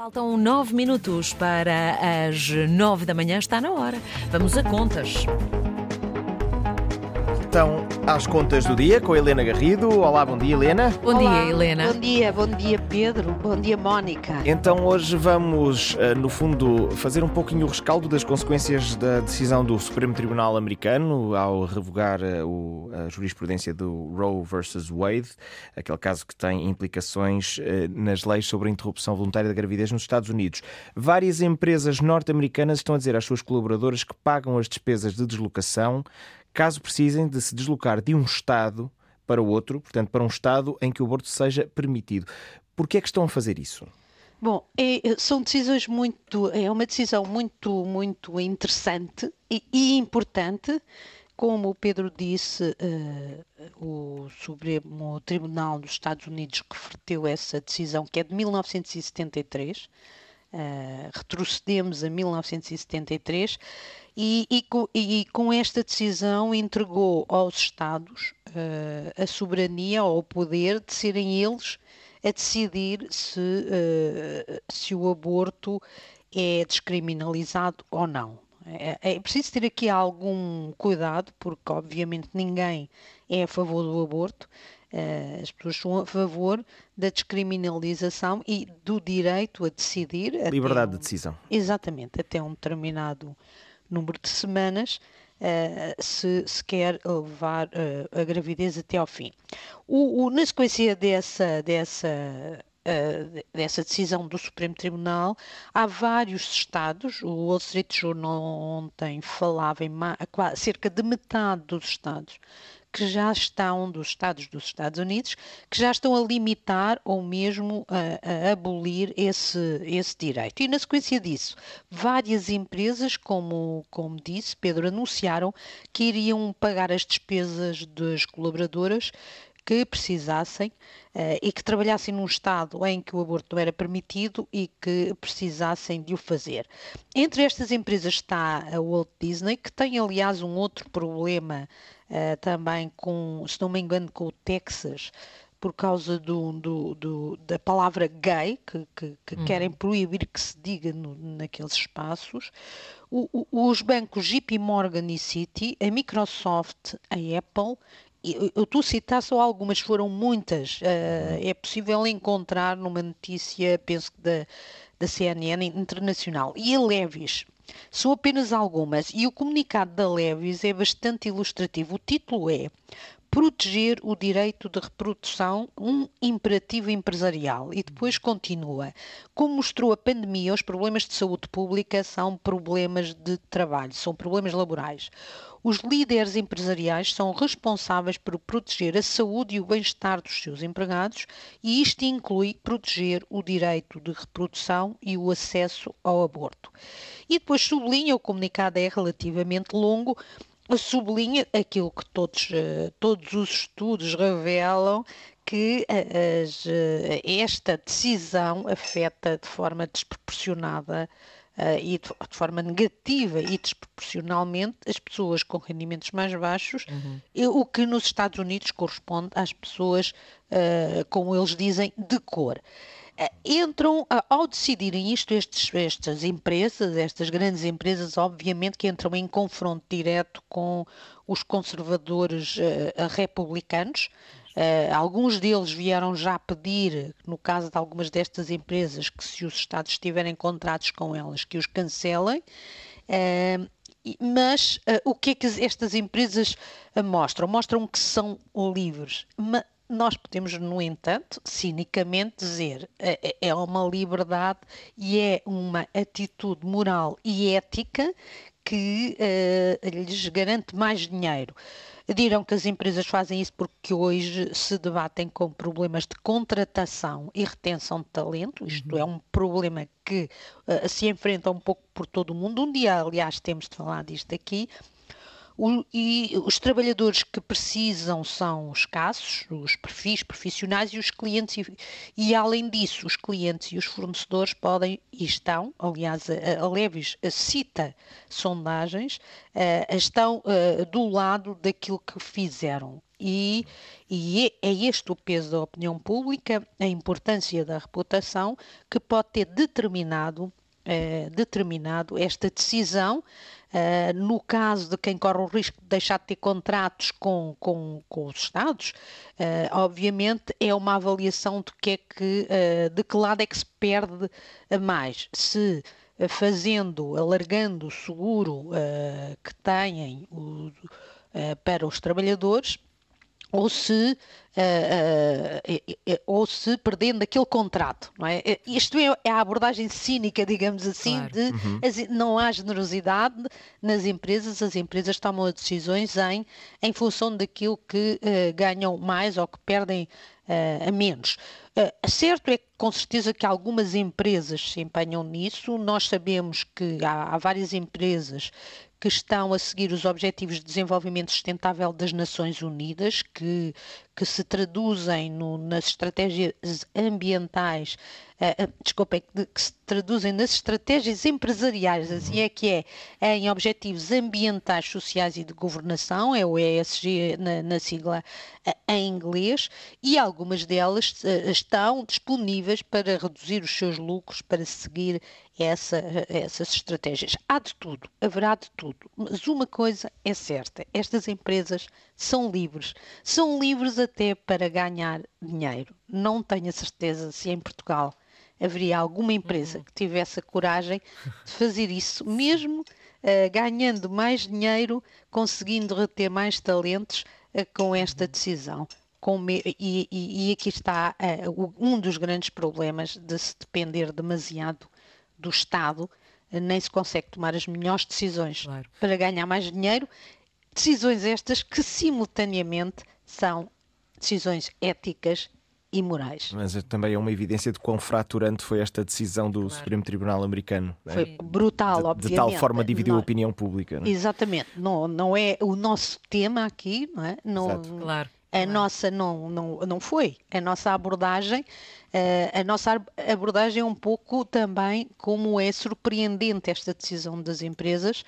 Faltam nove minutos para as nove da manhã, está na hora. Vamos a contas. Então, às contas do dia com a Helena Garrido. Olá, bom dia, Helena. Bom Olá, dia, Helena. Bom dia, bom dia, Pedro. Bom dia, Mónica. Então, hoje vamos, eh, no fundo, fazer um pouquinho o rescaldo das consequências da decisão do Supremo Tribunal Americano ao revogar eh, o- a jurisprudência do Roe versus Wade, aquele caso que tem implicações eh, nas leis sobre a interrupção voluntária da gravidez nos Estados Unidos. Várias empresas norte-americanas estão a dizer às suas colaboradoras que pagam as despesas de deslocação caso precisem de se deslocar de um Estado para o outro, portanto, para um Estado em que o aborto seja permitido. Por que é que estão a fazer isso? Bom, é- são decisões muito. É uma decisão muito, muito interessante e, e importante. Como o Pedro disse, eh, o Supremo Tribunal dos Estados Unidos reverteu essa decisão, que é de 1973. Uh, retrocedemos a 1973 e, e com, e com esta decisão entregou aos Estados uh, a soberania ou o poder de serem eles a decidir se, uh, se o aborto é descriminalizado ou não. É, é preciso ter aqui algum cuidado, porque obviamente ninguém é a favor do aborto. Uh, as pessoas são a favor da descriminalização e do direito a decidir. Liberdade um- de decisão. Exatamente, até um determinado número de semanas, uh, se, se quer levar uh, a gravidez até ao fim. O, o- na sequência dessa, dessa, uh, dessa decisão do Supremo Tribunal, há vários estados, o Wall Street Journal ontem falava em cerca de metade dos estados que já estão dos Estados dos Estados Unidos, que já estão a limitar ou mesmo a, a abolir esse, esse direito. E na sequência disso, várias empresas, como, como disse, Pedro, anunciaram que iriam pagar as despesas das colaboradoras que precisassem eh, e que trabalhassem num estado em que o aborto não era permitido e que precisassem de o fazer. Entre estas empresas está a Walt Disney, que tem aliás um outro problema eh, também com, se não me engano, com o Texas, por causa do, do- do- da palavra gay, que, que- que querem proibir que se diga no- naqueles espaços. O- o- os bancos JP Morgan e Citi, a Microsoft, a Apple, eu eu estou a citar só algumas, foram muitas. eh, é possível encontrar numa notícia, penso que da, da CNN internacional. E a Levis. São apenas algumas. E o comunicado da Levis é bastante ilustrativo. O título é proteger o direito de reprodução, um imperativo empresarial. E depois continua. Como mostrou a pandemia, os problemas de saúde pública são problemas de trabalho, são problemas laborais. Os líderes empresariais são responsáveis por proteger a saúde e o bem-estar dos seus empregados, e isto inclui proteger o direito de reprodução e o acesso ao aborto. E depois sublinha, o comunicado é relativamente longo, sublinha aquilo que todos, eh, todos os estudos revelam que eh, as, eh, esta decisão afeta de forma desproporcionada eh, e de, de forma negativa e desproporcionalmente as pessoas com rendimentos mais baixos, e o que nos Estados Unidos corresponde às pessoas, eh, como eles dizem, de cor. Eh, Entram, ao decidirem isto, estes, estas empresas, estas grandes empresas, obviamente que entram em confronto direto com os conservadores eh, republicanos. Eh, alguns deles vieram já pedir, no caso de algumas destas empresas, que se os Estados tiverem contratos com elas, que os cancelem. E- mas o que é que estas empresas mostram? Mostram que são livres. Ma- nós podemos, no entanto, cinicamente dizer eh, eh, é uma liberdade e é uma atitude moral e ética que eh, lhes garante mais dinheiro. Dirão que as empresas fazem isso porque hoje se debatem com problemas de contratação e retenção de talento. Isto é um problema que eh, se enfrenta um pouco por todo o mundo. Um dia, aliás, temos de falar disto aqui. O, e os trabalhadores que precisam são escassos, os perfis profissionais e os clientes, e, e além disso, os clientes e os fornecedores podem e estão, aliás, a, a Levis cita sondagens, estão do lado daquilo que fizeram. E, e é, é este o peso da opinião pública, a importância da reputação, que pode ter determinado, determinado esta decisão Uh, no caso de quem corre o risco de deixar de ter contratos com, com, com os Estados, uh, obviamente é uma avaliação de que, é que, de que lado é que se perde mais. Se fazendo, alargando o seguro que têm o, para os trabalhadores, ou se, uh, uh, uh, ou se perdendo aquele contrato, não é? Isto é, é a abordagem cínica, digamos assim, claro. de uhum. as, não há generosidade nas empresas, as empresas tomam decisões em, em função daquilo que ganham mais ou que perdem a menos. certo é que com certeza que algumas empresas se empenham nisso, nós sabemos que há, há várias empresas que estão a seguir os Objetivos de Desenvolvimento Sustentável das Nações Unidas, que, que se traduzem no, nas estratégias ambientais, uh, desculpem, que se traduzem nas estratégias empresariais, assim é que é, em Objetivos Ambientais, Sociais e de Governação, é o ESG na, na sigla uh, em inglês, e algumas delas estão disponíveis para reduzir os seus lucros, para seguir essa, essas estratégias. Há de tudo, haverá de tudo. Mas uma coisa é certa: estas empresas são livres. São livres até para ganhar dinheiro. Não tenho a certeza se em Portugal haveria alguma empresa uhum. que tivesse a coragem de fazer isso, mesmo uh, ganhando mais dinheiro, conseguindo reter mais talentos uh, com esta uhum. decisão. E, e, e, aqui está uh, um dos grandes problemas de se depender demasiado do Estado, nem se consegue tomar as melhores decisões claro. para ganhar mais dinheiro. Decisões estas que simultaneamente são decisões éticas e morais. Mas também é uma evidência de quão fraturante foi esta decisão do claro. Supremo Tribunal Americano. É? Foi brutal, de, obviamente. De tal forma dividiu não, a opinião pública. Não é? Exatamente. Não, não é o nosso tema aqui, não é? Não, Exato. Claro. A nossa não, não, não foi. A nossa abordagem, a nossa abordagem é um pouco também como é surpreendente esta decisão das empresas,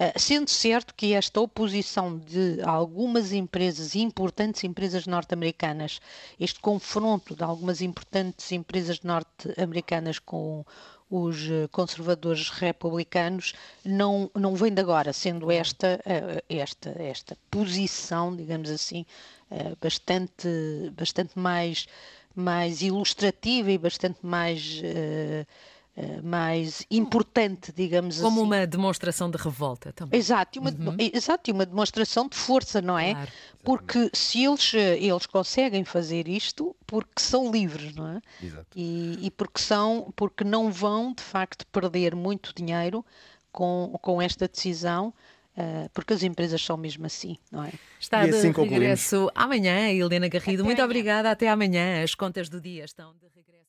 uh, sendo certo que esta oposição de algumas empresas, importantes empresas norte-americanas, este confronto de algumas importantes empresas norte-americanas com os eh, conservadores republicanos não, não vem de agora, sendo esta, esta, esta posição, digamos assim, eh, bastante, bastante mais, mais ilustrativa e bastante mais. Uh, mais importante, digamos Como assim. Como uma demonstração de revolta também. Exato, uma, uhum. exato, e uma demonstração de força, não é? Claro. Porque se eles, eles conseguem fazer isto, porque são livres, não é? Exato. E, e porque, são, porque não vão, de facto, perder muito dinheiro com, com esta decisão Uh, porque as empresas são mesmo assim, não é? Está e assim de regresso amanhã, Helena Garrido. Até Muito amanhã. obrigada. Até amanhã. As contas do dia estão de regresso.